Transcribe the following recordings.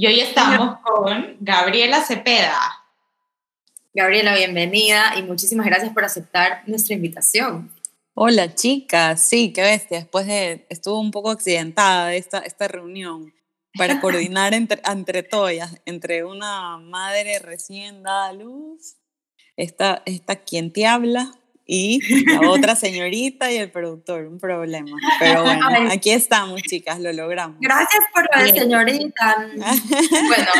Y hoy estamos con Gabriela Cepeda. Gabriela, bienvenida y muchísimas gracias por aceptar nuestra invitación. Hola chicas, sí, qué bestia. Después de, estuvo un poco accidentada esta, esta reunión para coordinar entre, entre todas, entre una madre recién dada a luz, esta, esta quien te habla, y la otra señorita y el productor, un problema. Pero bueno, aquí estamos, chicas, lo logramos. Gracias por lo de señorita. bueno,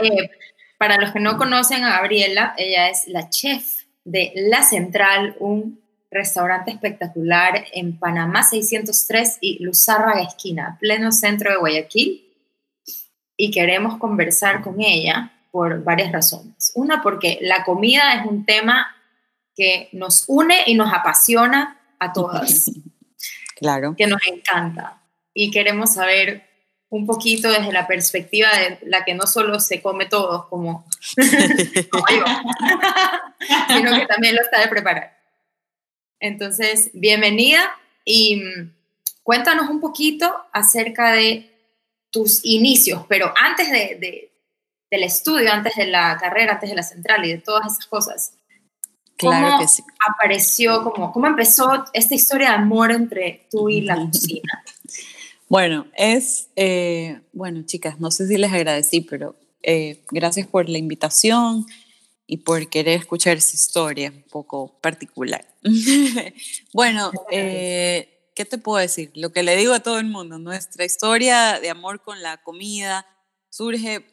eh, para los que no conocen a Gabriela, ella es la chef de La Central, un restaurante espectacular en Panamá 603 y Luzárraga Esquina, pleno centro de Guayaquil. Y queremos conversar con ella por varias razones. Una, porque la comida es un tema que nos une y nos apasiona a todas. Claro. Que nos encanta. Y queremos saber un poquito desde la perspectiva de la que no solo se come todo, como, yo, sino que también lo está de preparar. Entonces, bienvenida y mm, cuéntanos un poquito acerca de tus inicios, pero antes de, del estudio, antes de la carrera, antes de la central y de todas esas cosas. Claro que sí. apareció, cómo, cómo empezó esta historia de amor entre tú y la cocina? Bueno, es, eh, bueno, chicas, no sé si les agradecí, pero eh, gracias por la invitación y por querer escuchar esa historia un poco particular. bueno, eh, ¿qué te puedo decir? Lo que le digo a todo el mundo, nuestra historia de amor con la comida surge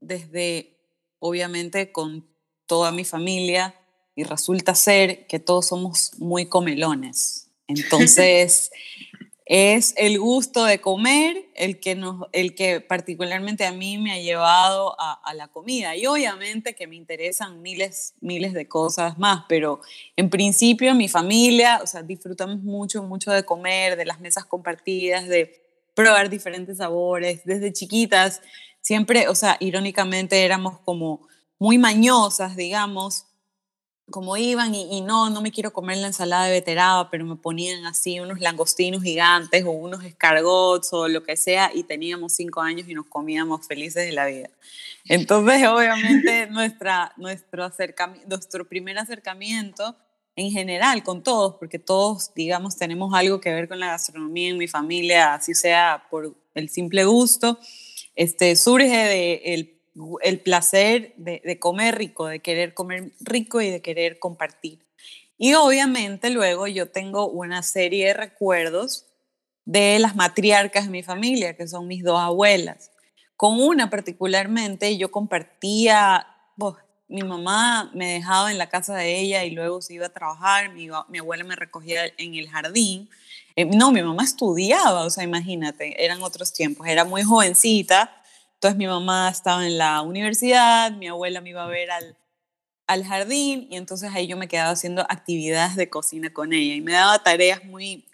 desde, obviamente, con toda mi familia, y resulta ser que todos somos muy comelones. Entonces, es el gusto de comer el que, nos, el que particularmente a mí me ha llevado a, a, la comida. Y obviamente que me interesan miles, miles de cosas más, pero en principio mi familia, o sea, disfrutamos mucho, mucho de comer, de las mesas compartidas, de probar diferentes sabores. Desde chiquitas, siempre, o sea, irónicamente éramos como muy mañosas, digamos, como iban y, no, no me quiero comer la ensalada de veterada, pero me ponían así unos langostinos gigantes o unos escargots o lo que sea y teníamos cinco años y nos comíamos felices de la vida. Entonces, obviamente, nuestra, nuestro, nuestro primer acercamiento en general con todos, porque todos, digamos, tenemos algo que ver con la gastronomía en mi familia, así sea por el simple gusto, este, surge del de el placer de, comer rico, de querer comer rico y de querer compartir. Y obviamente luego yo tengo una serie de recuerdos de las matriarcas de mi familia, que son mis dos abuelas. Con una particularmente yo compartía, mi mamá me dejaba en la casa de ella y luego se iba a trabajar, mi, mi abuela me recogía en el jardín. Eh, no, mi mamá estudiaba, o sea, imagínate, eran otros tiempos, era muy jovencita entonces mi mamá estaba en la universidad, mi abuela me iba a ver al, al jardín y entonces ahí yo me quedaba haciendo actividades de cocina con ella y me daba tareas muy,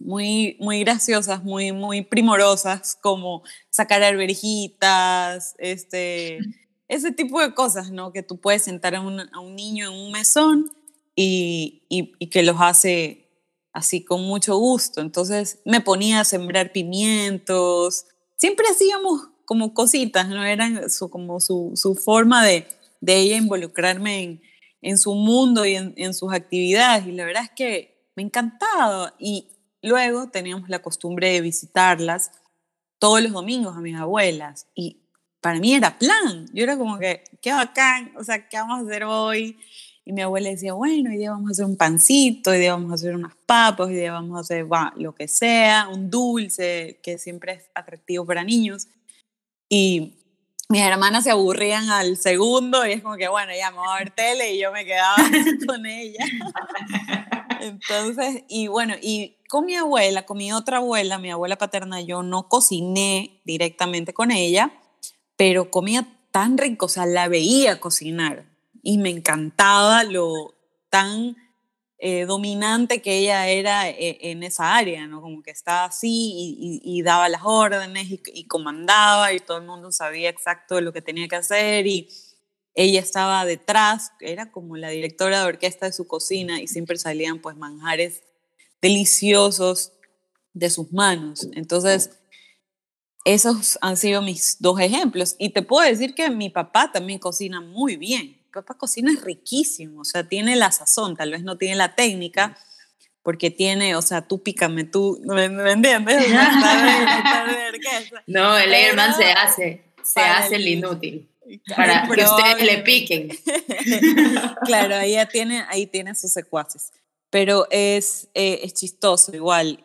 muy, muy graciosas, muy, muy primorosas, como sacar alberjitas, este, ese tipo de cosas, ¿no? Que tú puedes sentar a un, a un niño en un mesón y, y, y, que los hace así con mucho gusto. Entonces me ponía a sembrar pimientos. Siempre hacíamos como cositas, ¿no? Eran su, como su, su forma de, de, ella involucrarme en, en su mundo y en, en, sus actividades. Y la verdad es que me encantaba. Y luego teníamos la costumbre de visitarlas todos los domingos a mis abuelas. Y para mí era plan. Yo era como que, qué bacán, o sea, ¿qué vamos a hacer hoy? Y mi abuela decía, bueno, hoy día vamos a hacer un pancito, hoy día vamos a hacer unas papas, hoy día vamos a hacer lo que sea, un dulce, que siempre es atractivo para niños. Y mis hermanas se aburrían al segundo y es como que, bueno, ya me voy a ver tele y yo me quedaba con ella. Entonces, y bueno, y con mi abuela, con mi otra abuela, mi abuela paterna, yo no cociné directamente con ella, pero comía tan rico, o sea, la veía cocinar y me encantaba lo tan eh, dominante que ella era eh, en esa área, ¿no? Como que estaba así y, daba las órdenes y, y, comandaba y todo el mundo sabía exacto lo que tenía que hacer y ella estaba detrás, era como la directora de orquesta de su cocina y siempre salían pues manjares deliciosos de sus manos. Entonces, esos han sido mis dos ejemplos. Y te puedo decir que mi papá también cocina muy bien. Papá cocina es riquísimo, o sea, tiene la sazón, tal vez no tiene la técnica, porque tiene, o sea, tú pícame, tú, ¿me, entiendes? no, el Airman se hace, se hace el inútil. Para que ustedes le piquen. claro, ahí tiene, ahí tiene sus secuaces. Pero es, eh, es chistoso igual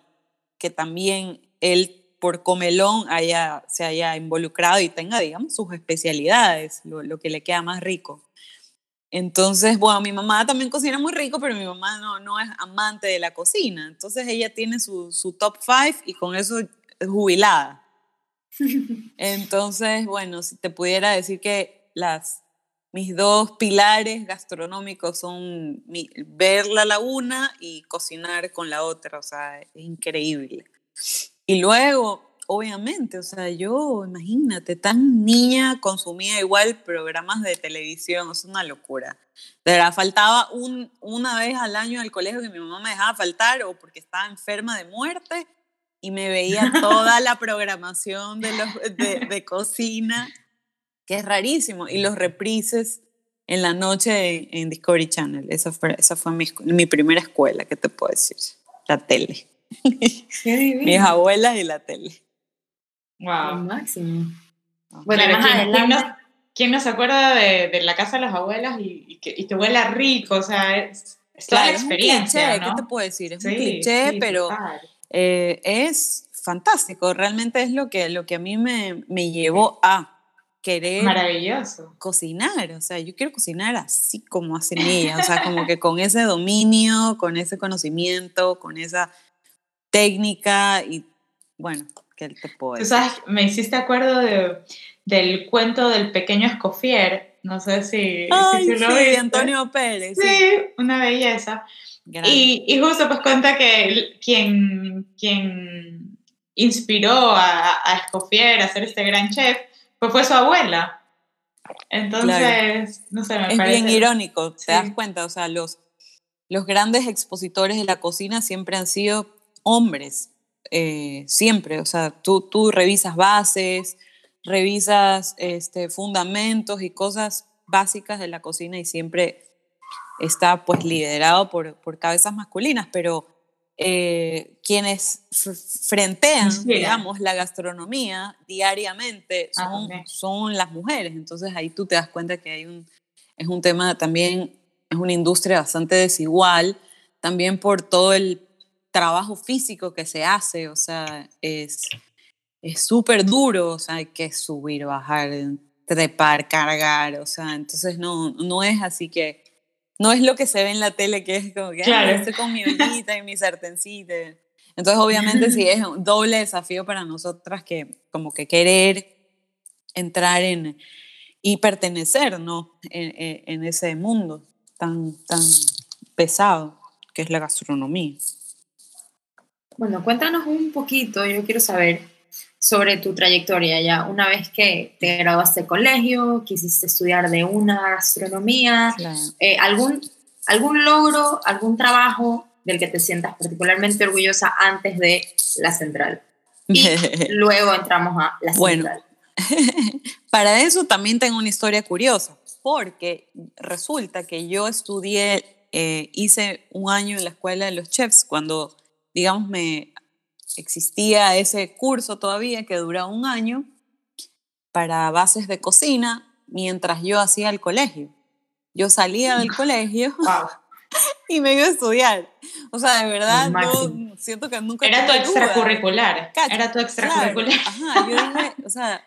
que también él por comelón haya, se haya involucrado y tenga, digamos, sus especialidades, lo, lo, que le queda más rico. Entonces, bueno, mi mamá también cocina muy rico, pero mi mamá no, no es amante de la cocina. Entonces ella tiene su, su top five y con eso es jubilada. Entonces, bueno, si te pudiera decir que las, mis dos pilares gastronómicos son ver la laguna y cocinar con la otra, o sea, es increíble. Y luego, obviamente, o sea, yo, imagínate, tan niña consumía igual programas de televisión, es una locura. De verdad, faltaba un, una vez al año al colegio que mi mamá me dejaba faltar o porque estaba enferma de muerte y me veía toda la programación de, los, de, cocina, que es rarísimo, y los reprises en la noche en, Discovery Channel. Esa fue, esa fue mi, mi, primera escuela, ¿qué te puedo decir? La tele. Mis abuelas y la tele. Wow. máximo. Bueno, ¿quién, no, se acuerda de, la casa de las abuelas y, que, y que huela rico? O sea, es, toda la experiencia. ¿qué te puedo decir? Es un cliché, pero eh, es fantástico. Realmente es lo que, lo que a mí me, me llevó a querer Maravilloso. cocinar. O sea, yo quiero cocinar así como hacen ellas. O sea, como que con ese dominio, con ese conocimiento, con esa técnica y bueno, ¿qué te puedo decir? sabes, me hiciste acuerdo de, del cuento del pequeño Escofier. No sé si, Ay, si lo sí, Antonio Pérez. Sí, una belleza. Y, y, justo pues cuenta que quien, quien inspiró a, a Escofier a ser este gran chef pues fue su abuela. Entonces, no sé, me es bien irónico, te das cuenta, o sea, los, los grandes expositores de la cocina siempre han sido hombres, eh, siempre, o sea, tú, tú revisas bases, revisas este, fundamentos y cosas básicas de la cocina y siempre está pues liderado por, por cabezas masculinas, pero eh, quienes frentean, digamos, la gastronomía diariamente ah, son, son las mujeres. Entonces ahí tú te das cuenta que hay un, es un tema también, es una industria bastante desigual, también por todo el trabajo físico que se hace, o sea, es súper duro, o sea, hay que subir, bajar, trepar, cargar, o sea, entonces no, no es así que no es lo que se ve en la tele, que es como que claro. estoy con mi ollita y mi sartencita. Entonces, obviamente, sí es un doble desafío para nosotras que como que querer entrar en y pertenecer, ¿no? En, en ese mundo tan, tan pesado que es la gastronomía. Bueno, cuéntanos un poquito, yo quiero saber sobre tu trayectoria ya una vez que te graduaste de colegio, quisiste estudiar de una gastronomía, eh, algún, algún logro, algún trabajo del que te sientas particularmente orgullosa antes de la central. Y luego entramos a la central. para eso también tengo una historia curiosa, porque resulta que yo estudié, eh, hice un año en la escuela de los chefs cuando, digamos, me existía ese curso todavía que duraba un año para bases de cocina mientras yo hacía el colegio. Yo salía del colegio y me iba a estudiar. O sea, de verdad, yo siento que nunca... Era tu extracurricular. Era tu extracurricular. Ajá, yo dije, o sea,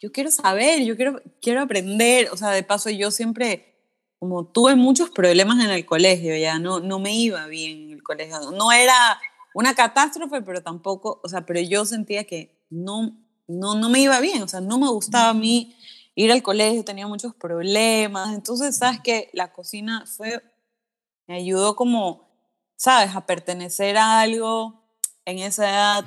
yo quiero saber, yo quiero, quiero aprender. O sea, de paso yo siempre, como tuve muchos problemas en el colegio, ya no, no me iba bien en el colegio. No era una catástrofe, pero tampoco, o sea, pero yo sentía que no, no, no me iba bien, o sea, no me gustaba a mí ir al colegio, tenía muchos problemas, entonces, ¿sabes que La cocina fue, me ayudó como, ¿sabes? A pertenecer a algo en esa edad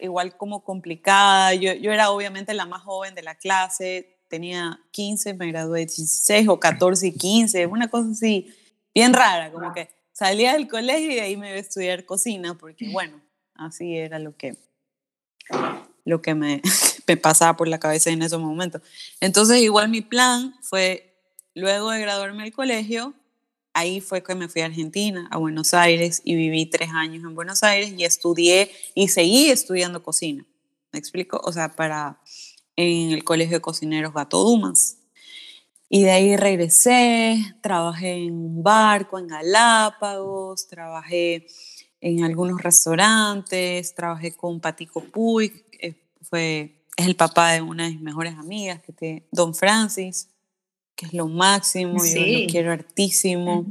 igual como complicada, yo, yo era obviamente la más joven de la clase, tenía 15, me gradué 16 o 14 y 15, una cosa así, bien rara, como que salía del colegio y de ahí me iba a estudiar cocina, porque bueno, así era lo que, lo que me, me pasaba por la cabeza en esos momentos. Entonces igual mi plan fue, luego de graduarme del colegio, ahí fue que me fui a Argentina, a Buenos Aires, y viví tres años en Buenos Aires y estudié y seguí estudiando cocina. ¿Me explico? O sea, para en el Colegio de Cocineros Gato Dumas. Y de ahí regresé, trabajé en un barco en Galápagos, trabajé en algunos restaurantes, trabajé con Patico Puy, fue, es el papá de una de mis mejores amigas, que te, Don Francis, que es lo máximo, yo lo quiero hartísimo.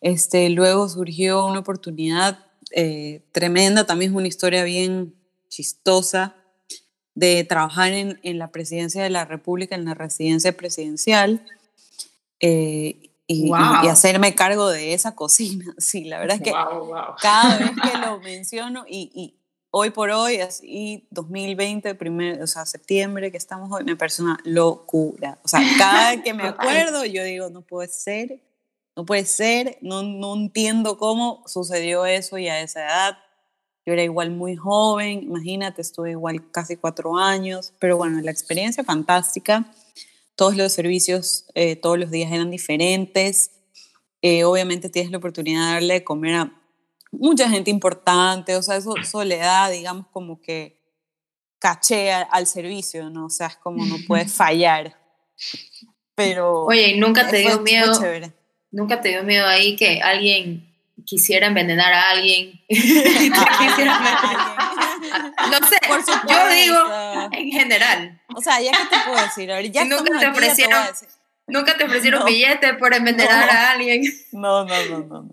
este, luego surgió una oportunidad eh, tremenda, también es una historia bien chistosa, de trabajar en, en, la presidencia de la República, en la residencia presidencial, eh, y, y, hacerme cargo de esa cocina. Sí, la verdad es que cada vez que lo menciono, y, y, hoy por hoy, así 2020, primer, o sea, septiembre que estamos hoy, me parece una locura. O sea, cada vez que me acuerdo, yo digo, no puede ser, no puede ser, no, no entiendo cómo sucedió eso y a esa edad yo era igual muy joven, imagínate, estuve igual casi cuatro años, pero bueno, la experiencia fantástica. Todos los servicios eh, todos los días eran diferentes. Eh, obviamente tienes la oportunidad de darle de comer a mucha gente importante, o sea, eso soledad, digamos, como que caché al, servicio, ¿no? O sea, es como no puedes fallar. Pero. Oye, nunca te dio miedo? Nunca te dio miedo ahí que alguien quisiera envenenar a alguien. no sé, yo digo en general. O sea, ya que te puedo decir, ya nunca te ofrecieron, nunca te ofrecieron billetes por envenenar a alguien. No, no, no, no.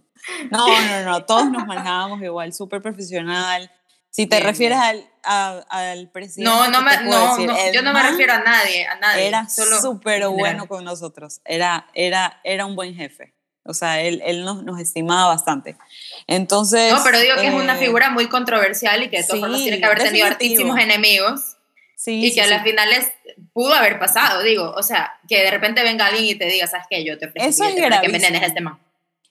No, no, no, todos nos manejábamos igual, súper profesional. Si te refieres al, al presidente. No, no, me, no, yo no me refiero a nadie, a nadie. Era súper bueno con nosotros, era, era, era un buen jefe. O sea, él, él nos, nos, estimaba bastante. Entonces... No, pero digo que es una eh, figura muy controversial y que de todos modos tiene que haber tenido altísimos enemigos. Sí, y que a las finales pudo haber pasado, digo. O sea, que de repente venga alguien y te diga, ¿sabes qué? Yo te ofrezco Eso es que envenenes este man.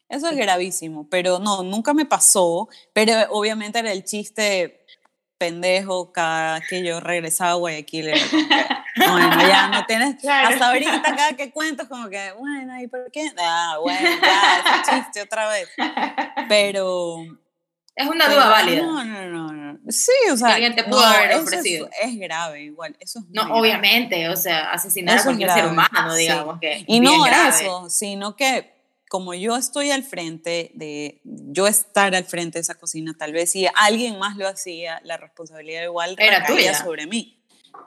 Eso es gravísimo, pero no, nunca me pasó. Pero obviamente era el chiste pendejo cada que yo regresaba a Guayaquil. bueno, ya no tienes, hasta ahorita cada que cuento es como que, bueno, ¿y por qué? Ah, bueno, ya, ese chiste otra vez. Pero... Es una duda válida. No, no, no, no. Sí, o sea, alguien te pudo haber ofrecido. Es, grave, igual. Eso es no, obviamente, o sea, asesinar a cualquier ser humano, digamos que. Y no eso, sino que como yo estoy al frente de, yo estar al frente de esa cocina, tal vez si alguien más lo hacía, la responsabilidad igual era tuya sobre mí.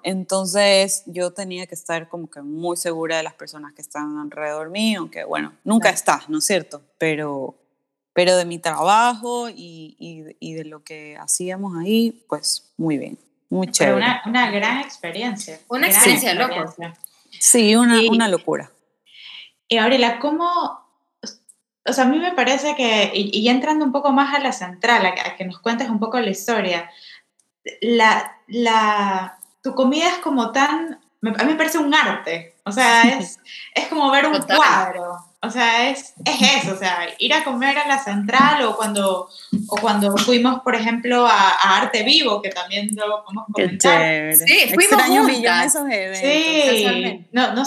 Entonces yo tenía que estar como que muy segura de las personas que están alrededor mío, que bueno, nunca estás, ¿no es cierto? Pero, pero de mi trabajo y, y, de lo que hacíamos ahí, pues muy bien, muy chévere. Una, una, gran experiencia. Una experiencia, loco. Sí, una, una locura. Y Gabriela, ¿cómo, o sea, a mí me parece que, y, entrando un poco más a la central, a, que nos cuentes un poco la historia, la, la, tu comida es como tan, a mí me parece un arte, o sea, es, es como ver un cuadro, o sea, es, es eso, o sea, ir a comer a la central o cuando, o cuando fuimos, por ejemplo, a, Arte Vivo, que también lo podemos comentar. Sí, fuimos juntas. esos eventos. Sí, no, no,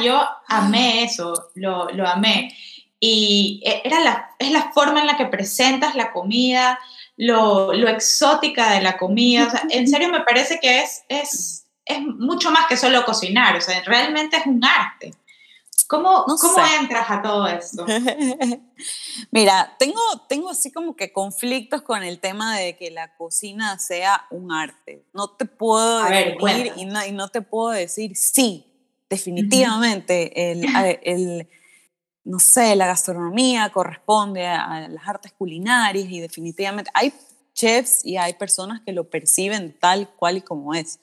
yo amé eso, lo, lo amé y e, era la, es la forma en la que presentas la comida, lo, lo exótica de la comida. O sea, en serio me parece que es, es, es mucho más que solo cocinar, o sea, realmente es un arte. ¿Cómo, ¿cómo entras a todo esto? Mira, tengo, tengo así como que conflictos con el tema de que la cocina sea un arte. No te puedo decir y no, y no, te puedo decir sí, definitivamente. el, el no sé, la gastronomía corresponde a las artes culinarias y definitivamente hay chefs y hay personas que lo perciben tal cual y como es.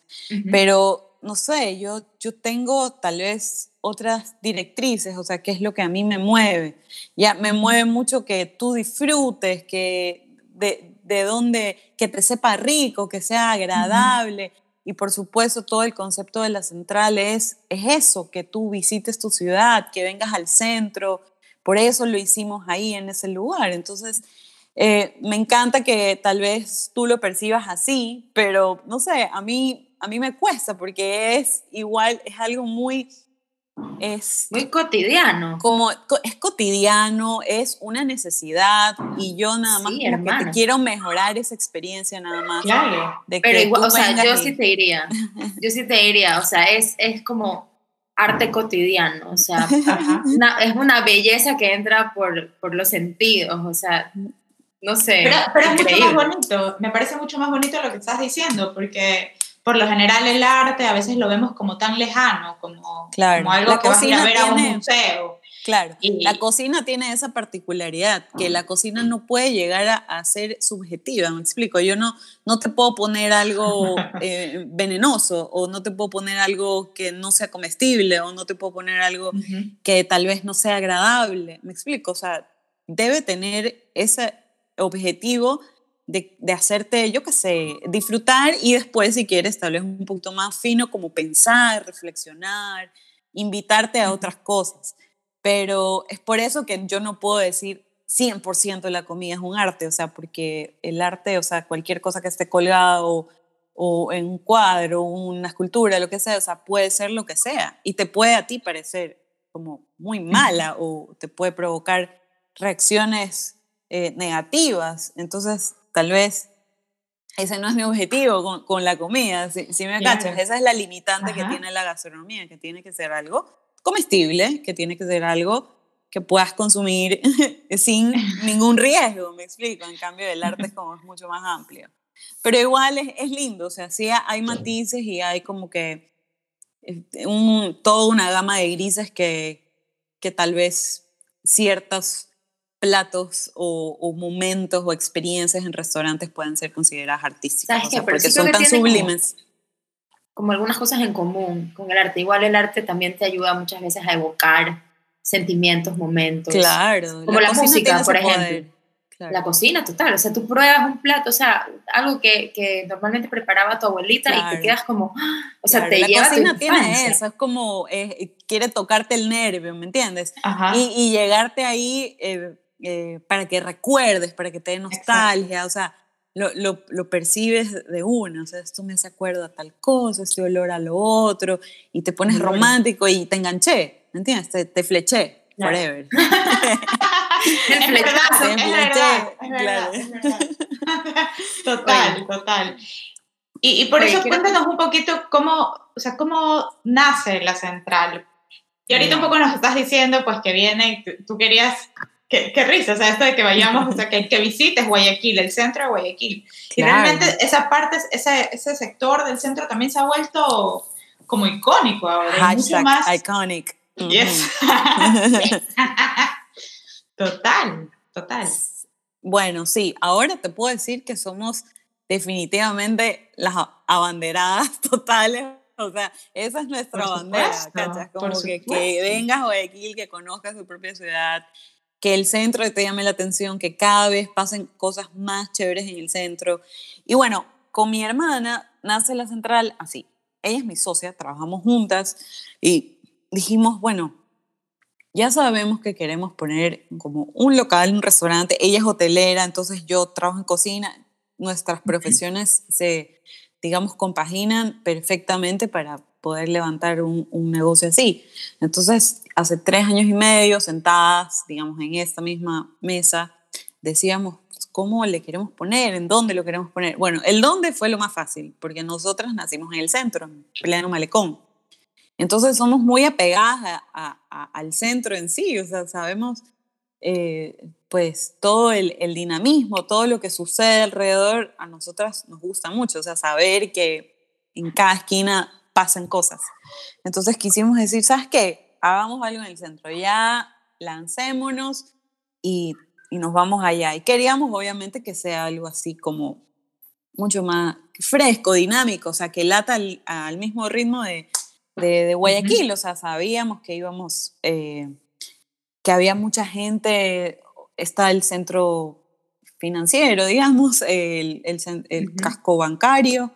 Pero, no sé, yo, yo tengo tal vez otras directrices, o sea, qué es lo que a mí me mueve. Ya me mueve mucho que tú disfrutes, que de, de dónde, que te sepa rico, que sea agradable. Y por supuesto, todo el concepto de la central es, es eso, que tú visites tu ciudad, que vengas al centro. Por eso lo hicimos ahí, en ese lugar. Entonces, eh, me encanta que tal vez tú lo percibas así, pero no sé, a mí, a mí me cuesta porque es igual, es algo muy es muy cotidiano. Como es cotidiano, es una necesidad y yo nada más que quiero mejorar esa experiencia nada más. Claro. Pero igual, o sea, yo sí te diría, yo sí te diría, o sea, es, es como arte cotidiano, o sea, es una belleza que entra por, por los sentidos, o sea, no sé. Pero, pero es mucho más bonito, me parece mucho más bonito lo que estás diciendo, porque por lo general el arte a veces lo vemos como tan lejano, como, como algo que vas a, ir a ver a un museo. Claro, la cocina tiene esa particularidad, que la cocina no puede llegar a, ser subjetiva, me explico, yo no, no te puedo poner algo eh, venenoso o no te puedo poner algo que no sea comestible o no te puedo poner algo que tal vez no sea agradable, me explico, o sea, debe tener ese objetivo de, de, hacerte, yo qué sé, disfrutar y después, si quieres, tal vez un poquito más fino, como pensar, reflexionar, invitarte a otras cosas. Pero es por eso que yo no puedo decir 100% de la comida es un arte, o sea, porque el arte, o sea, cualquier cosa que esté colgado o, en un cuadro, una escultura, lo que sea, o sea, puede ser lo que sea y te puede a ti parecer como muy mala o te puede provocar reacciones eh, negativas. Entonces, tal vez ese no es mi objetivo con, la comida, si, me cachas, esa es la limitante que tiene la gastronomía, que tiene que ser algo comestible, que tiene que ser algo que puedas consumir sin ningún riesgo, me explico, en cambio el arte es como mucho más amplio. Pero igual es, lindo, o sea, sí hay matices y hay como que este, un, toda una gama de grises que, que tal vez ciertos platos o, momentos o experiencias en restaurantes pueden ser consideradas artísticas, porque son tan sublimes. Como, algunas cosas en común con el arte. Igual el arte también te ayuda muchas veces a evocar sentimientos, momentos. Claro. Como la, música, por ejemplo. La cocina, total. O sea, tú pruebas un plato, o sea, algo que, que normalmente preparaba tu abuelita y te quedas como, ¡ah! o sea, te la lleva cocina tiene eso, es como, eh, quiere tocarte el nervio, ¿me entiendes? Y, y, llegarte ahí eh, eh, para que recuerdes, para que te dé nostalgia, o sea, lo, lo, lo, percibes de una, o sea, esto me hace acuerdo a tal cosa, este olor a lo otro, y te pones romántico y te enganché, ¿me entiendes? Te, te fleché, forever. El flechazo, es verdad, es verdad, es verdad. Total, total. Y, y por eso cuéntanos un poquito cómo, o sea, cómo nace la central. Y ahorita un poco nos estás diciendo, pues, que viene, tú querías Qué, risa, o sea, esto de que vayamos, o sea, que, que, visites Guayaquil, el centro de Guayaquil. Y realmente esa parte, ese, ese sector del centro también se ha vuelto como icónico ahora. Hashtag mucho más... iconic. Yes. total, total. Bueno, sí, ahora te puedo decir que somos definitivamente las abanderadas totales o sea, esa es nuestra bandera, ¿cachas? Como que, que, vengas a Guayaquil, que conozcas tu propia ciudad, que el centro te llame la atención, que cada vez pasen cosas más chéveres en el centro. Y bueno, con mi hermana nace la central así. Ella es mi socia, trabajamos juntas y dijimos, bueno, ya sabemos que queremos poner como un local, un restaurante. Ella es hotelera, entonces yo trabajo en cocina. Nuestras profesiones se, digamos, compaginan perfectamente para poder levantar un, un negocio así. Entonces, hace tres años y medio, sentadas, digamos, en esta misma mesa, decíamos, ¿cómo le queremos poner? ¿En dónde lo queremos poner? Bueno, el dónde fue lo más fácil, porque nosotras nacimos en el centro, en pleno malecón. Entonces somos muy apegadas al centro en sí, o sea, sabemos eh, pues todo el, el, dinamismo, todo lo que sucede alrededor, a nosotras nos gusta mucho, o sea, saber que en cada esquina pasan cosas. Entonces quisimos decir, ¿sabes qué? hagamos algo en el centro, ya lancémonos y, y nos vamos allá. Y queríamos obviamente que sea algo así como mucho más fresco, dinámico, o sea, que lata al, mismo ritmo de, de, Guayaquil, o sea, sabíamos que íbamos, eh, que había mucha gente, está el centro financiero, digamos, el, el, casco bancario,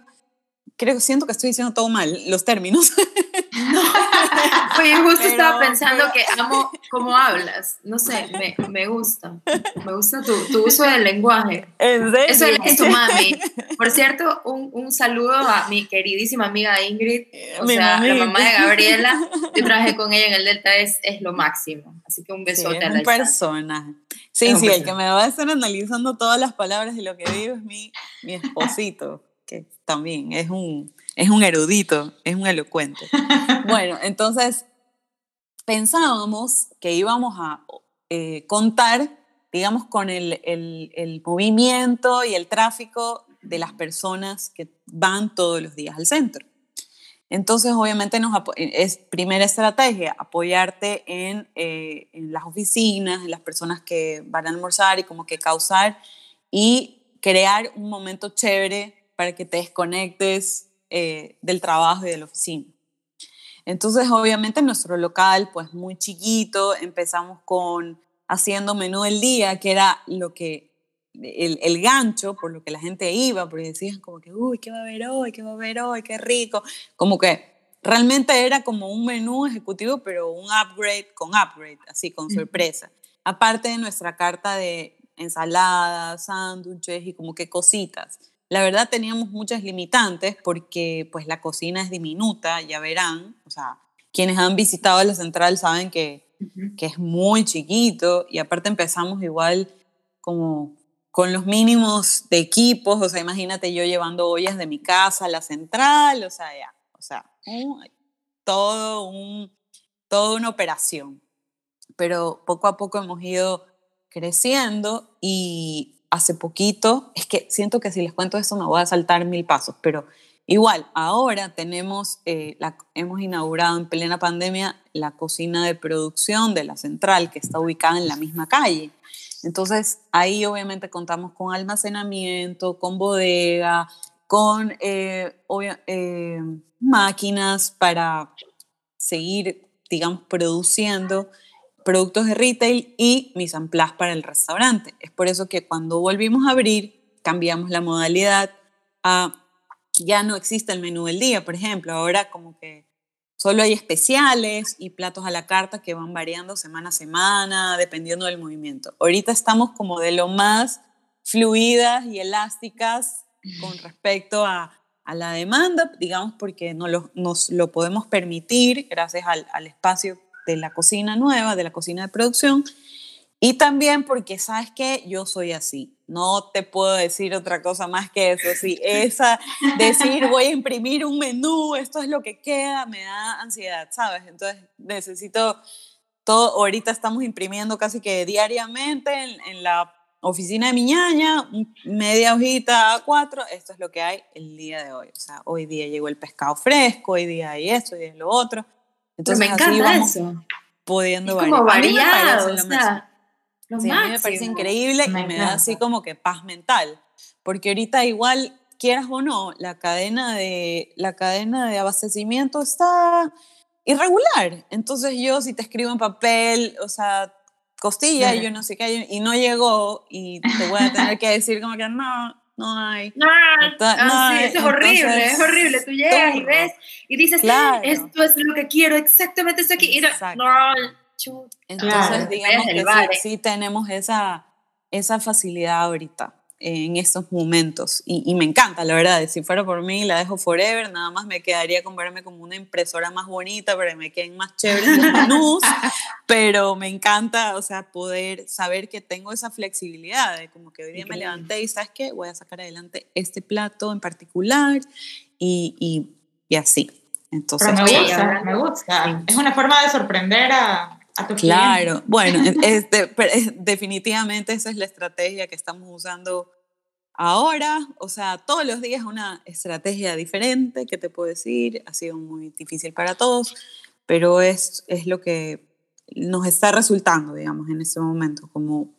creo, siento que estoy diciendo todo mal, los términos. Oye, justo estaba pensando que amo cómo hablas. No sé, me, me gusta. Me gusta tu, tu, uso del lenguaje. ¿En serio? Eso es tu mami. Por cierto, un, un, saludo a mi queridísima amiga Ingrid, o sea, la mamá de Gabriela. Yo trabajé con ella en el Delta, es, es lo máximo. Así que un besote a la un personaje. Sí, sí, el que me va a estar analizando todas las palabras de lo que digo es mi, mi esposito que también es un, es un erudito, es un elocuente. bueno, entonces pensábamos que íbamos a eh, contar, digamos, con el, el, el, movimiento y el tráfico de las personas que van todos los días al centro. Entonces, obviamente, nos es primera estrategia, apoyarte en, eh, en las oficinas, en las personas que van a almorzar y como que causar y crear un momento chévere para que te desconectes eh, del trabajo y de la oficina. Entonces, obviamente, nuestro local, pues muy chiquito, empezamos con haciendo menú del día, que era lo que, el, el, gancho por lo que la gente iba, porque decían como que, uy, ¿qué va a haber hoy? ¿Qué va a haber hoy? ¡Qué rico! Como que realmente era como un menú ejecutivo, pero un upgrade con upgrade, así, con sorpresa. Aparte de nuestra carta de ensaladas, sándwiches y como que cositas. La verdad teníamos muchas limitantes porque pues la cocina es diminuta, ya verán, o sea, quienes han visitado la central saben que, que es muy chiquito y aparte empezamos igual como con los mínimos de equipos, o sea, imagínate yo llevando ollas de mi casa a la central, o sea, ya, o sea, todo un, toda una operación. Pero poco a poco hemos ido creciendo y hace poquito, es que siento que si les cuento esto me voy a saltar mil pasos, pero igual, ahora tenemos, eh, la, hemos inaugurado en plena pandemia la cocina de producción de la central, que está ubicada en la misma calle. Entonces, ahí obviamente contamos con almacenamiento, con bodega, con eh, eh, máquinas para seguir, digamos, produciendo productos de retail y mise en place para el restaurante. Es por eso que cuando volvimos a abrir, cambiamos la modalidad a ya no existe el menú del día, por ejemplo, ahora como que solo hay especiales y platos a la carta que van variando semana a semana, dependiendo del movimiento. Ahorita estamos como de lo más fluidas y elásticas con respecto a, a la demanda, digamos, porque no lo, nos lo podemos permitir gracias al, al espacio de la cocina nueva, de la cocina de producción. Y también porque, ¿sabes qué? Yo soy así. No te puedo decir otra cosa más que eso. Sí, esa, decir voy a imprimir un menú, esto es lo que queda, me da ansiedad, ¿sabes? Entonces necesito todo. Ahorita estamos imprimiendo casi que diariamente en, la oficina de mi ñaña, media hojita a cuatro, esto es lo que hay el día de hoy. O sea, hoy día llegó el pescado fresco, hoy día hay esto, hoy día lo otro. Entonces, me encanta eso. Pudiendo es como variado, o sea, sí, a mí me parece increíble y me da así como que paz mental. Porque ahorita igual, quieras o no, la cadena de, la cadena de abastecimiento está irregular. Entonces yo si te escribo en papel, o sea, costilla, y yo no sé qué, y no llegó, y te voy a tener que decir como que no, no hay. No, no, es horrible, es horrible. Tú llegas y ves y dices, esto es lo que quiero, exactamente esto aquí. no, Entonces, digamos que sí, sí, tenemos esa, esa facilidad ahorita en estos momentos. Y, me encanta, la verdad, si fuera por mí la dejo forever, nada más me quedaría con verme como una impresora más bonita para que me queden más chéveres los menús, pero me encanta, o sea, poder saber que tengo esa flexibilidad de como que hoy día me levanté y sabes qué, voy a sacar adelante este plato en particular y, y, y así. Entonces, me gusta, me gusta. Es una forma de sorprender a, Claro, bueno, este, definitivamente esa es la estrategia que estamos usando ahora. O sea, todos los días una estrategia diferente, que te puedo decir, ha sido muy difícil para todos, pero es, es lo que nos está resultando, digamos, en este momento, como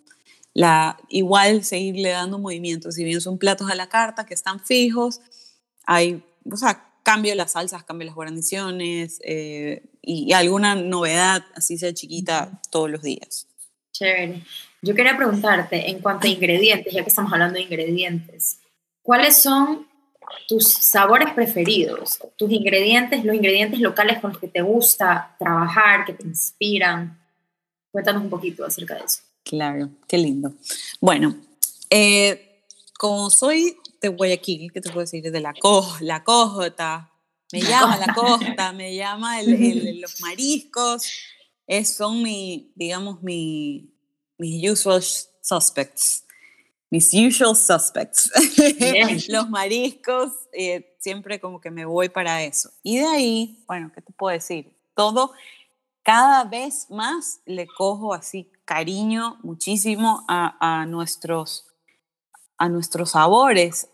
la, igual seguirle dando movimiento. Si bien son platos a la carta que están fijos, hay, o sea, cambio las salsas, cambio las guarniciones eh, y, alguna novedad, así sea chiquita, todos los días. Chévere. Yo quería preguntarte, en cuanto a ingredientes, ya que estamos hablando de ingredientes, ¿cuáles son tus sabores preferidos? Tus ingredientes, los ingredientes locales con los que te gusta trabajar, que te inspiran. Cuéntanos un poquito acerca de eso. Claro, qué lindo. Bueno, eh, como soy de Guayaquil, ¿qué te puedo decir? De la, co la cojota, me llama la costa, me llama el, los mariscos, es, son mi, digamos, mi, mis usual suspects. Mis usual suspects. los mariscos, eh, siempre como que me voy para eso. Y de ahí, bueno, ¿qué te puedo decir? Todo, cada vez más le cojo así cariño muchísimo a, a nuestros a nuestros sabores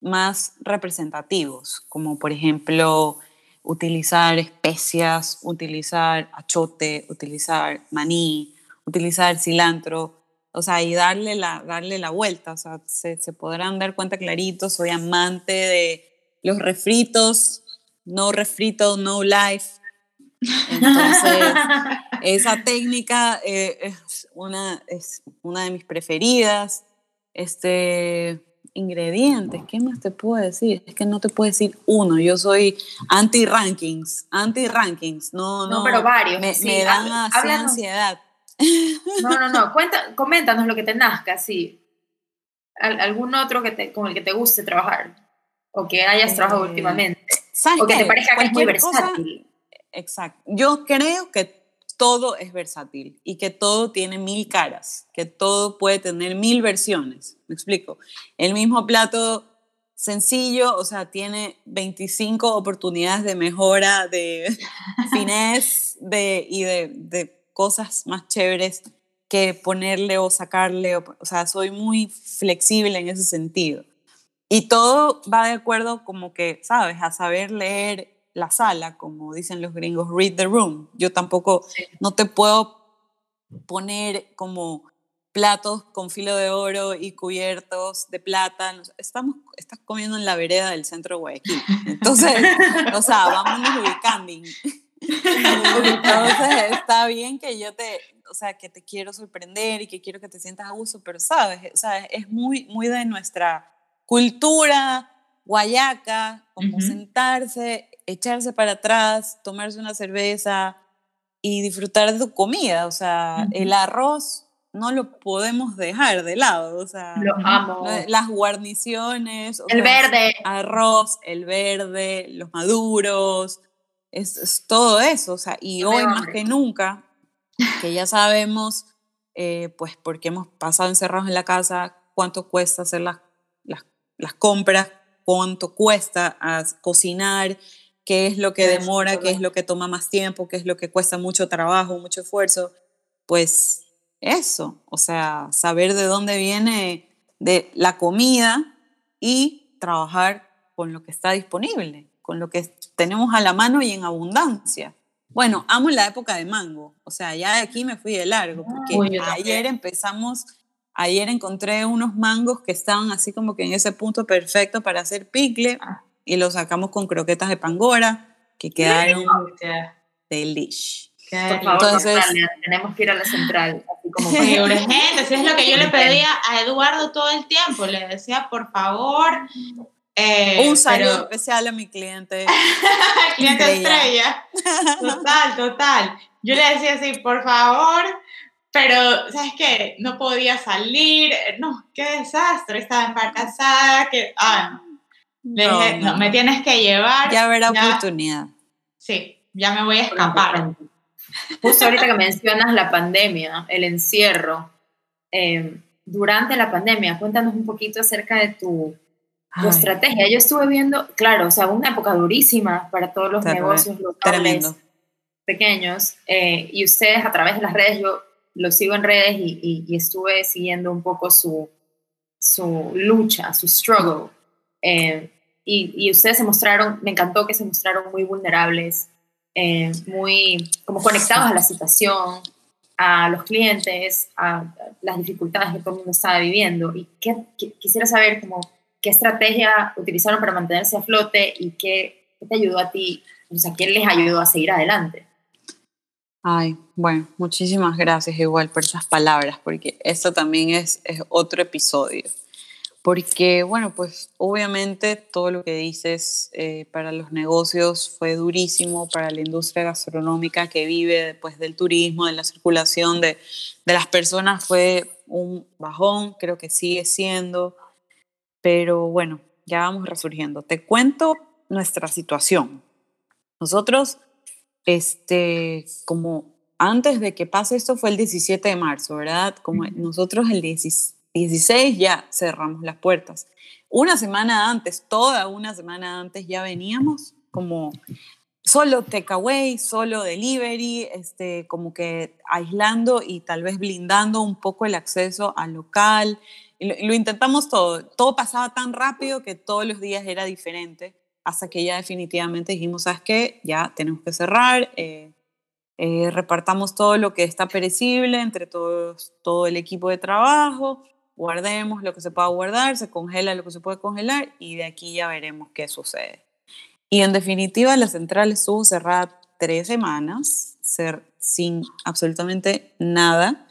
más representativos, como por ejemplo utilizar especias, utilizar achote, utilizar maní, utilizar cilantro, o sea, y darle la, darle la vuelta, o sea, se, se podrán dar cuenta clarito, soy amante de los refritos, no refrito, no life. Entonces, esa técnica eh, es, una, es una de mis preferidas. Este, ingredientes, ¿qué más te puedo decir? Es que no te puedo decir uno, yo soy anti-rankings, anti-rankings, no, no, no, pero varios. Me, me dan ansiedad. No, no, no, Cuenta, coméntanos lo que te nazca, sí. ¿Algún otro que te, con el que te guste trabajar? O que hayas trabajado eh, últimamente. O que te parezca que es muy versátil. exacto. Yo creo que todo es versátil y que todo tiene mil caras, que todo puede tener mil versiones. Me explico. El mismo plato sencillo, o sea, tiene 25 oportunidades de mejora, de finés de, y de, de, cosas más chéveres que ponerle o sacarle. O, o sea, soy muy flexible en ese sentido. Y todo va de acuerdo como que, ¿sabes? A saber leer la sala, como dicen los gringos, read the room. Yo tampoco, no te puedo poner como platos con filo de oro y cubiertos de plata. Estamos, estás comiendo en la vereda del centro de Guayaquil. Entonces, o sea, vámonos ubicando. Entonces, está bien que yo te, o sea, que te quiero sorprender y que quiero que te sientas a gusto, pero sabes, o sea, es muy, muy de nuestra cultura guayaca, como sentarse, echarse para atrás, tomarse una cerveza y disfrutar de tu comida. O sea, el arroz no lo podemos dejar de lado. O sea, lo amo. Las guarniciones. El verde. Arroz, el verde, los maduros. Es, todo eso. O sea, y hoy más que nunca, que ya sabemos, eh, pues porque hemos pasado encerrados en la casa, cuánto cuesta hacer las, las, las compras, cuánto cuesta cocinar, qué es lo que demora, qué es lo que toma más tiempo, qué es lo que cuesta mucho trabajo, mucho esfuerzo, pues eso, o sea, saber de dónde viene de la comida y trabajar con lo que está disponible, con lo que tenemos a la mano y en abundancia. Bueno, amo la época de mango, o sea, ya de aquí me fui de largo, porque ayer empezamos, ayer encontré unos mangos que estaban así como que en ese punto perfecto para hacer picle, ah y lo sacamos con croquetas de pangora que quedaron delish. Entonces, tenemos que ir a la central. Así como sí, urgente, es lo que yo le pedía a Eduardo todo el tiempo. Le decía, por favor. Eh, un saludo especial a mi cliente. cliente estrella. Total, total. Yo le decía así, por favor, pero, ¿sabes qué? No podía salir. No, qué desastre. Estaba embarazada. Que, ah, no, me tienes que llevar. Ya habrá oportunidad. Sí, ya me voy a escapar. Justo ahorita que mencionas la pandemia, el encierro, em, durante la pandemia, cuéntanos un poquito acerca de tu, estrategia. Yo estuve viendo, claro, o sea, una época durísima para todos los negocios locales pequeños, eh, y ustedes a través de las redes, yo lo sigo en redes y, y, estuve siguiendo un poco su, su lucha, su struggle. Eh, y, ustedes se mostraron, me encantó que se mostraron muy vulnerables, eh, muy como conectados a la situación. a los clientes, a las dificultades que todo el mundo estaba viviendo. Y qué, quisiera saber como, qué estrategia utilizaron para mantenerse a flote y qué, qué te ayudó a ti, o sea, quién les ayudó a seguir adelante. Ay, bueno, muchísimas gracias igual por esas palabras, porque esto también es, es otro episodio. Porque, bueno, pues obviamente todo lo que dices eh, para los negocios fue durísimo, para la industria gastronómica que vive después del turismo, de la circulación de, de las personas fue un bajón, creo que sigue siendo, pero bueno, ya vamos resurgiendo. Te cuento nuestra situación. Nosotros, este, como antes de que pase esto fue el 17 de marzo, ¿verdad? Como nosotros el 16 16 ya cerramos las puertas. Una semana antes, toda una semana antes ya veníamos como solo takeaway, solo delivery, este, como que aislando y tal vez blindando un poco el acceso al local. lo, lo, intentamos todo. Todo pasaba tan rápido que todos los días era diferente, hasta que ya definitivamente dijimos, ¿sabes qué? Ya tenemos que cerrar. Eh, eh, repartamos todo lo que está perecible entre todos, todo el equipo de trabajo guardemos lo que se pueda guardar, se congela lo que se puede congelar y de aquí ya veremos qué sucede. Y en definitiva, la central estuvo cerrada tres semanas, ser, sin absolutamente nada,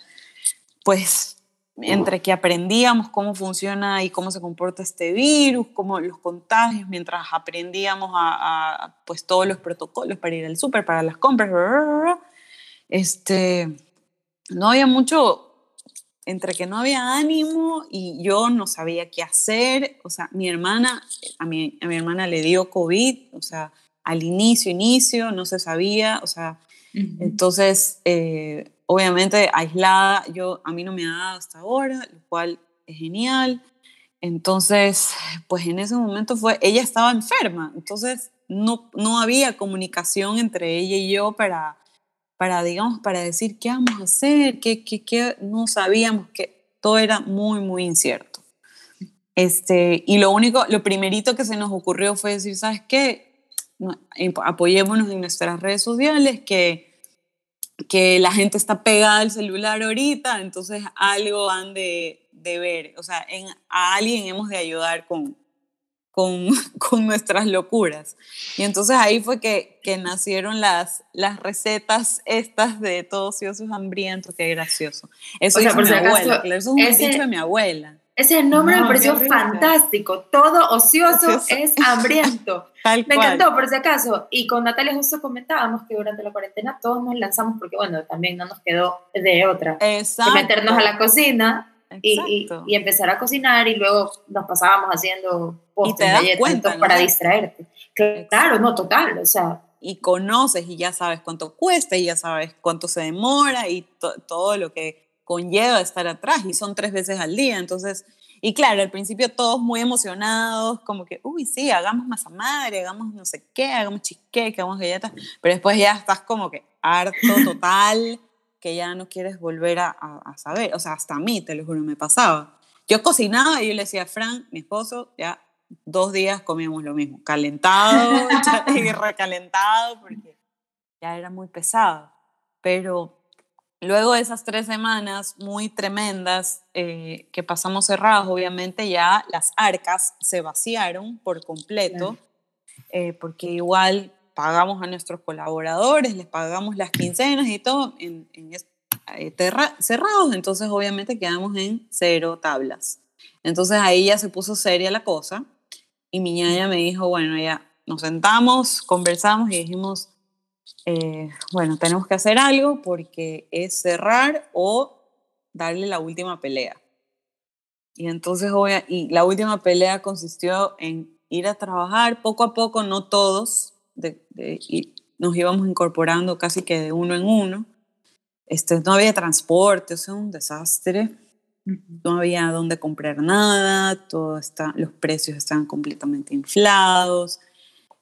pues entre que aprendíamos cómo funciona y cómo se comporta este virus, cómo los contagios, mientras aprendíamos a, pues todos los protocolos para ir al súper, para las compras, este, no había mucho entre que no había ánimo y yo no sabía qué hacer, o sea, mi hermana, a mi, a mi hermana le dio COVID, o sea, al inicio, inicio, no se sabía, o sea, entonces, eh, obviamente aislada, yo, a mí no me ha dado hasta ahora, lo cual es genial. Entonces, pues en ese momento fue, ella estaba enferma, entonces no, no había comunicación entre ella y yo para, para, digamos, para decir qué vamos a hacer, qué, qué, qué, no sabíamos, que todo era muy, muy incierto. Este, y lo único, lo primerito que se nos ocurrió fue decir, ¿sabes qué? Apoyémonos en nuestras redes sociales, que, que la gente está pegada al celular ahorita, entonces algo han de, de ver, o sea, en, a alguien hemos de ayudar con, con, con, nuestras locuras. Y entonces ahí fue que, que nacieron las, las recetas estas de todos ociosos hambrientos, qué gracioso. Eso, es mi abuela, eso es un ese, dicho de mi abuela. Ese nombre no, me pareció fantástico. Todo ocioso, ocioso. es hambriento. me cual. encantó, por si acaso. Y con Natalia justo comentábamos que durante la cuarentena todos nos lanzamos, porque bueno, también no nos quedó de otra. Exacto. Que meternos a la cocina y, y, y, empezar a cocinar y luego nos pasábamos haciendo postres, galletas cuenta, para ¿no? distraerte. Claro, no, total, o sea. Y conoces y ya sabes cuánto cuesta y ya sabes cuánto se demora y to todo lo que conlleva estar atrás y son tres veces al día, entonces... Y claro, al principio todos muy emocionados, como que, uy, sí, hagamos masa madre, hagamos no sé qué, hagamos cheesecake, hagamos galletas, pero después ya estás como que harto total que ya no quieres volver a, a, a, saber. O sea, hasta a mí, te lo juro, me pasaba. Yo cocinaba y yo le decía a Frank, mi esposo, ya dos días comíamos lo mismo, calentado y recalentado, porque ya era muy pesado. Pero luego de esas tres semanas muy tremendas eh, que pasamos cerrados, obviamente ya las arcas se vaciaron por completo, eh, porque igual pagamos a nuestros colaboradores, les pagamos las quincenas y todo en, en eh, terra, cerrados, entonces obviamente quedamos en cero tablas. Entonces ahí ya se puso seria la cosa y mi ñaña me dijo, bueno, ya nos sentamos, conversamos y dijimos, eh, bueno, tenemos que hacer algo porque es cerrar o darle la última pelea. Y entonces, y la última pelea consistió en ir a trabajar poco a poco, no todos, de, de, y nos íbamos incorporando casi que de uno en uno. Este, no había transporte, o sea, un desastre. No había dónde comprar nada, todo está, los precios estaban completamente inflados.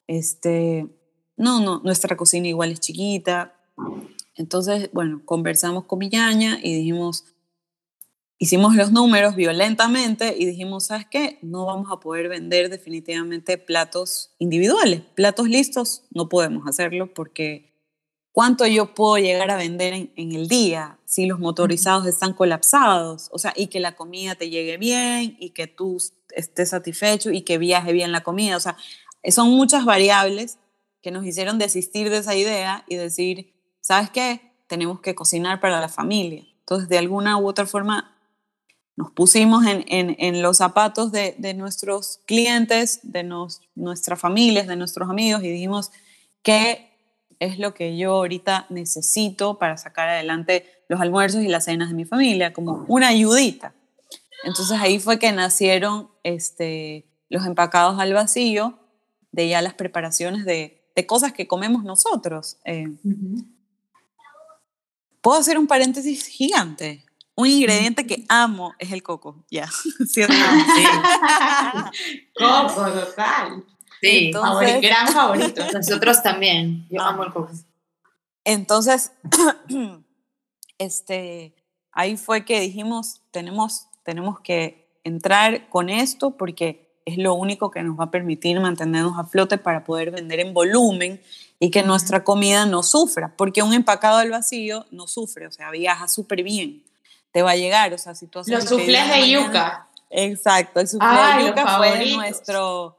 Este, no, no, nuestra cocina igual es chiquita. Entonces, bueno, conversamos con mi ñaña y dijimos, hicimos los números violentamente y dijimos, ¿sabes qué? No vamos a poder vender definitivamente platos individuales, platos listos, no podemos hacerlo porque cuánto yo puedo llegar a vender en, en, el día si los motorizados están colapsados, o sea, y que la comida te llegue bien y que tú estés satisfecho y que viaje bien la comida, o sea, son muchas variables que nos hicieron desistir de esa idea y decir, ¿sabes qué? Tenemos que cocinar para la familia. Entonces, de alguna u otra forma, nos pusimos en, en, en los zapatos de, de, nuestros clientes, de nos, nuestras familias, de nuestros amigos y dijimos, ¿qué es lo que yo ahorita necesito para sacar adelante los almuerzos y las cenas de mi familia? Como una ayudita. Entonces ahí fue que nacieron este, los empacados al vacío, de ya las preparaciones de, de cosas que comemos nosotros. Eh, uh -huh. Puedo hacer un paréntesis gigante. Un ingrediente que amo es el coco, ya. ¿cierto? Sí. coco, total. Sí, Entonces, gran favorito. Nosotros también. Yo amo el coco. Entonces, este, ahí fue que dijimos, tenemos, tenemos que entrar con esto porque es lo único que nos va a permitir mantenernos a flote para poder vender en volumen y que nuestra comida no sufra, porque un empacado al vacío no sufre, o sea, viaja súper bien, te va a llegar, o sea, si tú haces Los suflés de yuca. Exacto, el suflé de yuca fue nuestro,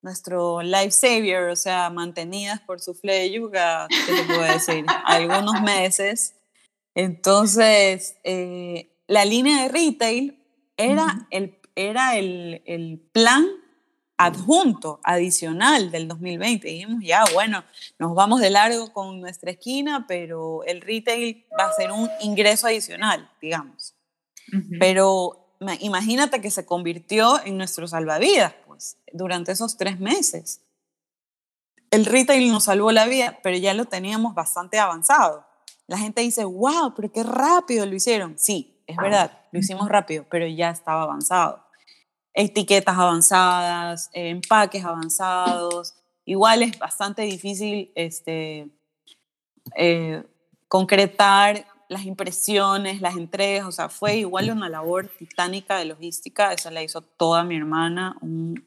nuestro life savior, o sea, mantenidas por suflé de yuca, ¿qué te puedo decir? Algunos meses. Entonces, eh, la línea de retail era uh -huh. el era el, el, plan adjunto, adicional del 2020. Dijimos, ya, bueno, nos vamos de largo con nuestra esquina, pero el retail va a ser un ingreso adicional, digamos. Uh -huh. Pero imagínate que se convirtió en nuestro salvavidas, pues, durante esos tres meses. El retail nos salvó la vida, pero ya lo teníamos bastante avanzado. La gente dice, wow, pero qué rápido lo hicieron. Sí, es verdad, lo hicimos rápido, pero ya estaba avanzado etiquetas avanzadas, empaques avanzados. Igual es bastante difícil este, eh, concretar las impresiones, las entregas, o sea, fue igual una labor titánica de logística, esa la hizo toda mi hermana, un,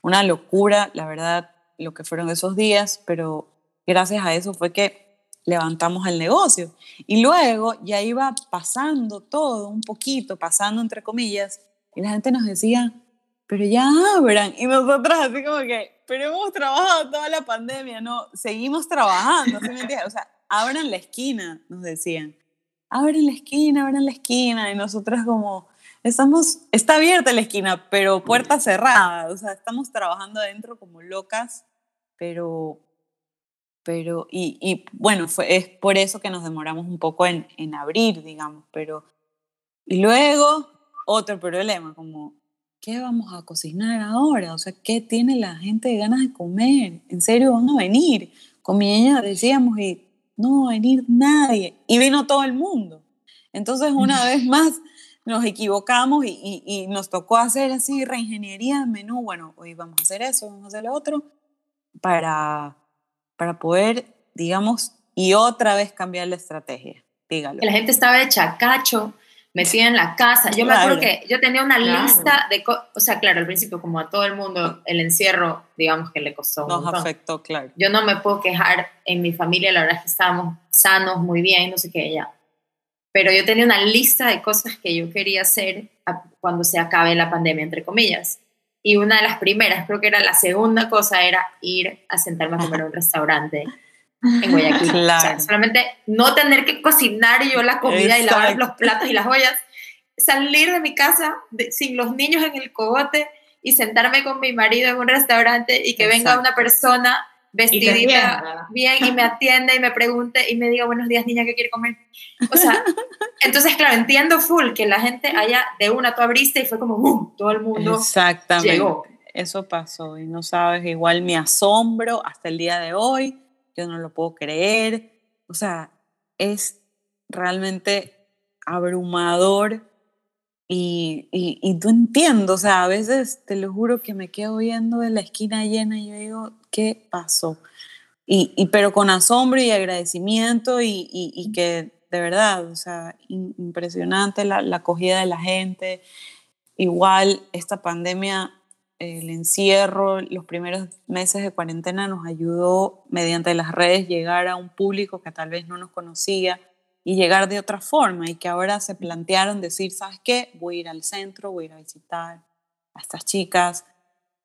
una locura, la verdad, lo que fueron esos días, pero gracias a eso fue que levantamos el negocio. Y luego ya iba pasando todo un poquito, pasando entre comillas, y la gente nos decía, pero ya abran. Y nosotros así como que, pero hemos trabajado toda la pandemia, no, seguimos trabajando, ¿sí me? O sea, abran la esquina, nos decían. Abran la esquina, abran la esquina. Y nosotras como, estamos, está abierta la esquina, pero puerta cerrada. O sea, estamos trabajando adentro como locas, pero, pero, y, y bueno, fue, es por eso que nos demoramos un poco en, en abrir, digamos, pero, y luego otro problema, como, ¿qué vamos a cocinar ahora? O sea, ¿qué tiene la gente de ganas de comer? ¿En serio van a venir? Con mi niña decíamos, y no va a venir nadie. Y vino todo el mundo. Entonces, una vez más, nos equivocamos y, y, y, nos tocó hacer así reingeniería de menú. Bueno, hoy vamos a hacer eso, vamos a hacer lo otro, para, para poder, digamos, y otra vez cambiar la estrategia. Dígalo. La gente estaba de chacacho metida en la casa. Yo claro. me acuerdo que yo tenía una claro. lista de o sea, claro, al principio como a todo el mundo el encierro, digamos que le costó. Nos afectó, claro. Yo no me puedo quejar en mi familia, la verdad es que estábamos sanos, muy bien, no sé qué ya. Pero yo tenía una lista de cosas que yo quería hacer cuando se acabe la pandemia, entre comillas. Y una de las primeras, creo que era la segunda cosa, era ir a sentarme a comer a un restaurante en Guayaquil. Claro. O sea, solamente no tener que cocinar yo la comida Exacto. y lavar los platos y las ollas, salir de mi casa de, sin los niños en el cogote y sentarme con mi marido en un restaurante y que Exacto. venga una persona vestidita y bien y me atienda y me pregunte y me diga buenos días niña, ¿qué quiere comer? O sea, entonces claro, entiendo full que la gente haya de una tú abriste y fue como ¡boom! todo el mundo Exactamente. llegó. Eso pasó y no sabes, igual mi asombro hasta el día de hoy yo no lo puedo creer. O sea, es realmente abrumador y, y, y no entiendo, o sea, a veces te lo juro que me quedo viendo de la esquina llena y yo digo, ¿qué pasó? Y, y pero con asombro y agradecimiento y que de verdad, o sea, impresionante la, la acogida de la gente. Igual esta pandemia el encierro, los primeros meses de cuarentena nos ayudó mediante las redes llegar a un público que tal vez no nos conocía y llegar de otra forma y que ahora se plantearon decir, ¿sabes qué? Voy a ir al centro, voy a ir a visitar a estas chicas.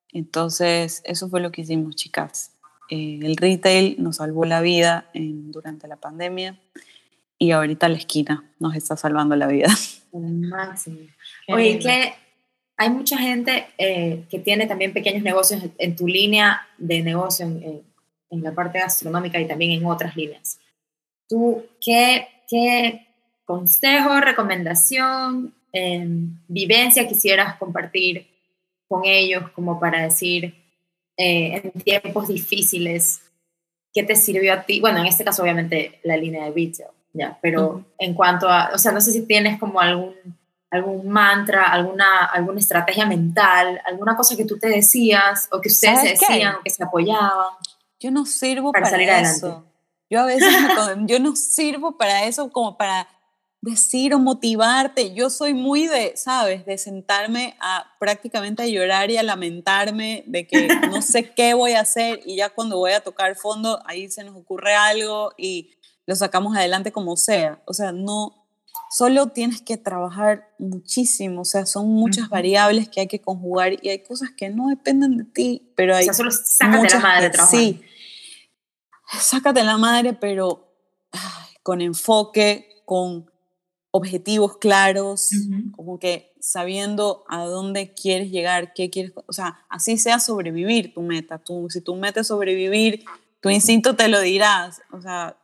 Entonces, eso fue lo que hicimos, chicas. Eh, el retail nos salvó la vida durante la pandemia y ahorita la esquina nos está salvando la vida. Máximo. Oye, que hay mucha gente eh, que tiene también pequeños negocios en tu línea de negocio, en, en la parte gastronómica y también en otras líneas. ¿Tú qué ¿Qué consejo, recomendación, em, vivencia quisieras compartir con ellos como para decir eh, en tiempos difíciles qué te sirvió a ti? Bueno, en este caso obviamente la línea de retail, ya, pero en cuanto a, o sea, no sé si tienes como algún algún mantra, alguna, alguna estrategia mental, alguna cosa que tú te decías o que ustedes se decían o que se apoyaban. Yo no sirvo para, salir adelante. Yo a veces yo no sirvo para eso como para decir o motivarte. Yo soy muy de, ¿sabes? De sentarme a prácticamente a llorar y a lamentarme de que no sé qué voy a hacer y ya cuando voy a tocar fondo ahí se nos ocurre algo y lo sacamos adelante como sea. O sea, no, solo tienes que trabajar muchísimo, o sea, son muchas variables que hay que conjugar y hay cosas que no dependen de ti, pero hay... O sea, solo sácate la madre de trabajar. Sí, sácate la madre, pero con enfoque, con objetivos claros, como que sabiendo a dónde quieres llegar, qué quieres, o sea, así sea sobrevivir tu meta. Tú, si tu meta es sobrevivir, tu instinto te lo dirás. O sea,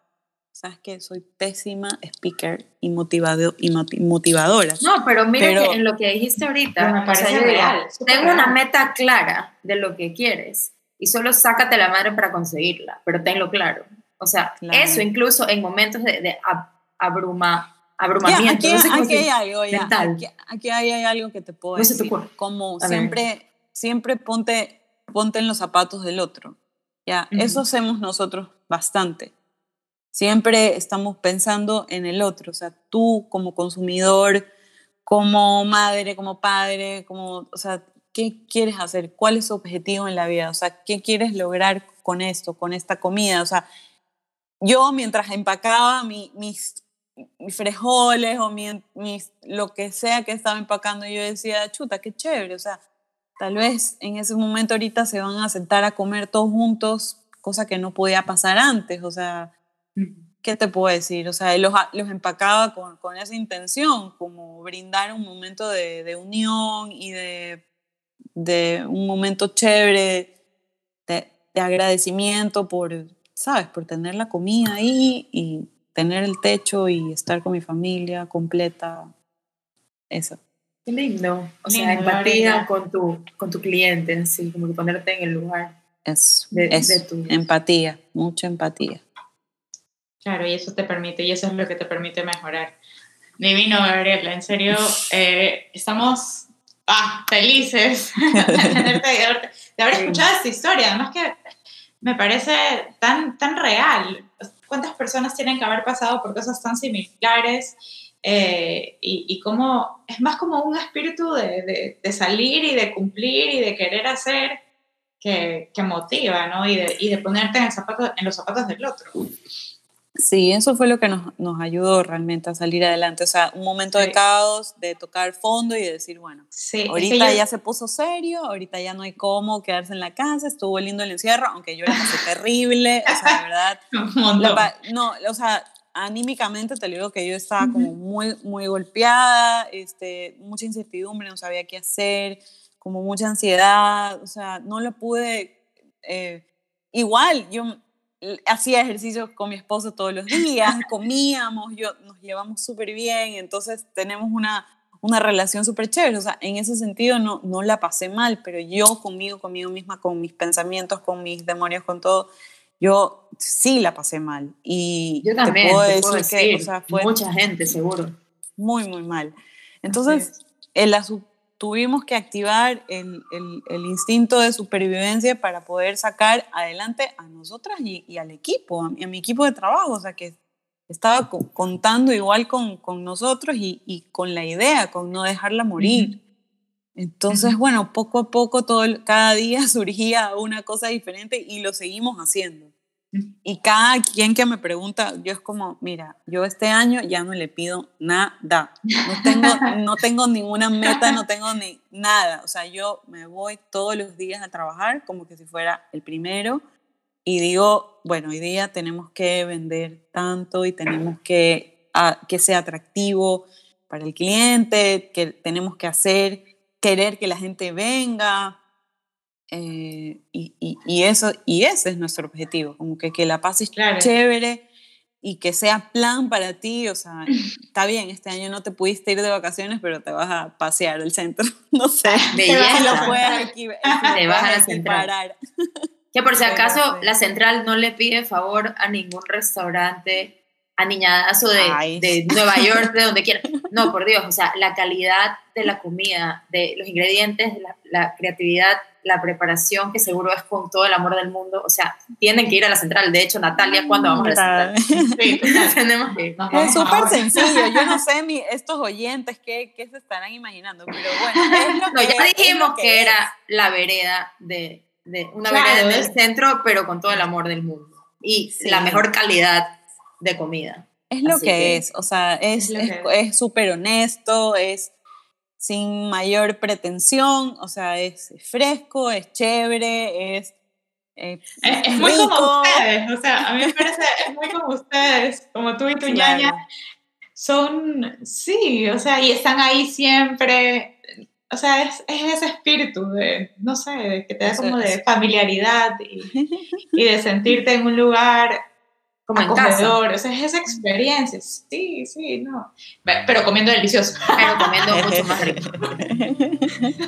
sabes que soy pésima speaker y, motivado, y motivadora. No, pero mira que en lo que dijiste ahorita, me parece real. Tengo una meta clara de lo que quieres y solo sácate la madre para conseguirla, pero tenlo claro. O sea, eso incluso en momentos de, de abruma, abrumamiento. aquí, hay algo, ya, aquí, hay, algo que te puedo decir. Como siempre, siempre ponte, ponte en los zapatos del otro. Ya, eso hacemos nosotros bastante. Siempre estamos pensando en el otro, o sea, tú como consumidor, como madre, como padre, como, o sea, ¿qué quieres hacer? ¿Cuál es tu objetivo en la vida? O sea, ¿qué quieres lograr con esto, con esta comida? O sea, yo mientras empacaba mis, mis frijoles o mis, lo que sea que estaba empacando, yo decía, chuta, qué chévere. O sea, tal vez en ese momento ahorita se van a sentar a comer todos juntos, cosa que no podía pasar antes. O sea, ¿qué te puedo decir? O sea, los, los empacaba con, con, esa intención, como brindar un momento de, de unión y de de un momento chévere, de, agradecimiento por, ¿sabes? Por tener la comida ahí y tener el techo y estar con mi familia completa. Eso. Qué lindo. O sea, empatía con tu, con tu cliente, sí, como que ponerte en el lugar. Eso, de, tu... empatía, mucha empatía. Claro, y eso te permite, y eso es lo que te permite mejorar. Divino, Gabriela, en serio, eh, estamos ah, felices de, haber escuchado esta historia. Además que me parece tan, tan real. ¿Cuántas personas tienen que haber pasado por cosas tan similares? Eh, y, y cómo es más como un espíritu de, de, salir y de cumplir y de querer hacer que, que motiva, ¿no? Y de, y de ponerte en, el zapato, en los zapatos del otro. Sí, eso fue lo que nos, nos, ayudó realmente a salir adelante. O sea, un momento de caos, de tocar fondo y de decir, bueno, ahorita ya se puso serio, ahorita ya no hay cómo quedarse en la casa, estuvo lindo el encierro, aunque yo la pasé terrible, o sea, de verdad. no, o sea, anímicamente te digo que yo estaba como muy, muy golpeada, este, mucha incertidumbre, no sabía qué hacer, como mucha ansiedad, o sea, no lo pude... Eh, igual, yo hacía ejercicio con mi esposo todos los días, comíamos, yo, nos llevamos súper bien, entonces tenemos una, una relación súper chévere. O sea, en ese sentido no, no la pasé mal, pero yo conmigo, conmigo misma, con mis pensamientos, con mis demonios, con todo, yo sí la pasé mal. Y yo también, te puedo, decir, que o sea, fue mucha gente, seguro. Muy, muy mal. Entonces, el, tuvimos que activar el, el, instinto de supervivencia para poder sacar adelante a nosotras y, al equipo, a, mi equipo de trabajo, o sea que estaba contando igual con, con nosotros y, y, con la idea, con no dejarla morir. Entonces, bueno, poco a poco, todo, cada día surgía una cosa diferente y lo seguimos haciendo. Y cada quien que me pregunta, yo es como, mira, yo este año ya no le pido nada. No tengo, no tengo ninguna meta, no tengo ni nada. O sea, yo me voy todos los días a trabajar como que si fuera el primero y digo, bueno, hoy día tenemos que vender tanto y tenemos que ah, que sea atractivo para el cliente, que tenemos que hacer, querer que la gente venga, eh, y, y, eso, y ese es nuestro objetivo, como que, que la pases chévere y que sea plan para ti, o sea, está bien, este año no te pudiste ir de vacaciones, pero te vas a pasear el centro, no sé, Belleza. lo puedes aquí, te vas a la central. Que por si acaso la central no le pide favor a ningún restaurante aniñadazo de, de Nueva York, de donde quiera. No, por Dios, o sea, la calidad de la comida, de los ingredientes, la, la creatividad la preparación, que seguro es con todo el amor del mundo. O sea, tienen que ir a la central. De hecho, Natalia, ¿cuándo vamos a la central? Sí, tenemos que ir. Es súper sencillo. Yo no sé mi, estos oyentes qué, qué, se estarán imaginando, pero bueno. no, ya dijimos que, era la vereda de, de una vereda en el centro, pero con todo el amor del mundo. Y la mejor calidad de comida. Es lo que, es, o sea, es súper es, honesto, es sin mayor pretensión, o sea, es fresco, es chévere, es... Eh, es, muy como ustedes, o sea, a mí me parece, es muy como ustedes, como tú y tu ñaña, son, sí, o sea, y están ahí siempre, o sea, es, es ese espíritu de, no sé, que te da como de familiaridad y, y de sentirte en un lugar como acogedor, o sea, es esa experiencia, sí, sí, no, pero comiendo delicioso. Pero comiendo mucho más rico.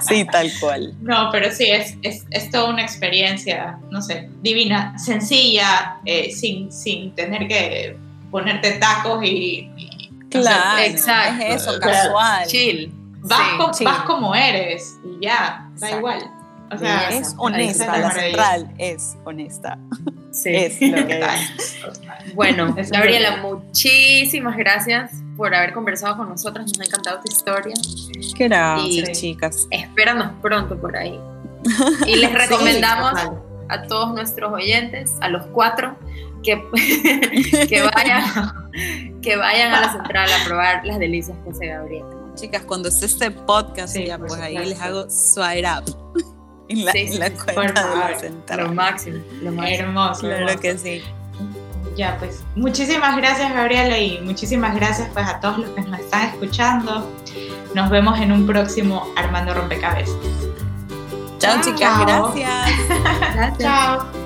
Sí, tal cual. No, pero sí, es, es, es toda una experiencia, no sé, divina, sencilla, eh, sin, sin tener que ponerte tacos y... claro, exacto. Es eso, casual. Chill. Vas, vas como eres y ya, da igual. O sea, es honesta, la central es honesta. Sí, es lo que Bueno, Gabriela, muchísimas gracias por haber conversado con nosotros. Nos ha encantado tu historia. Gracias, chicas. Espéranos pronto por ahí. Y les recomendamos a todos nuestros oyentes, a los cuatro, que, que, vayan, que vayan a la central a probar las delicias que hace Gabriela. Chicas, cuando esté este podcast, ya, pues ahí les hago swipe up en la, la cuenta de la central. Lo máximo, lo máximo. Hermoso. Claro que sí. Ya, pues muchísimas gracias Gabriela y muchísimas gracias pues a todos los que nos están escuchando. Nos vemos en un próximo Armando Rompecabezas. Chao, chicas, gracias. Chao.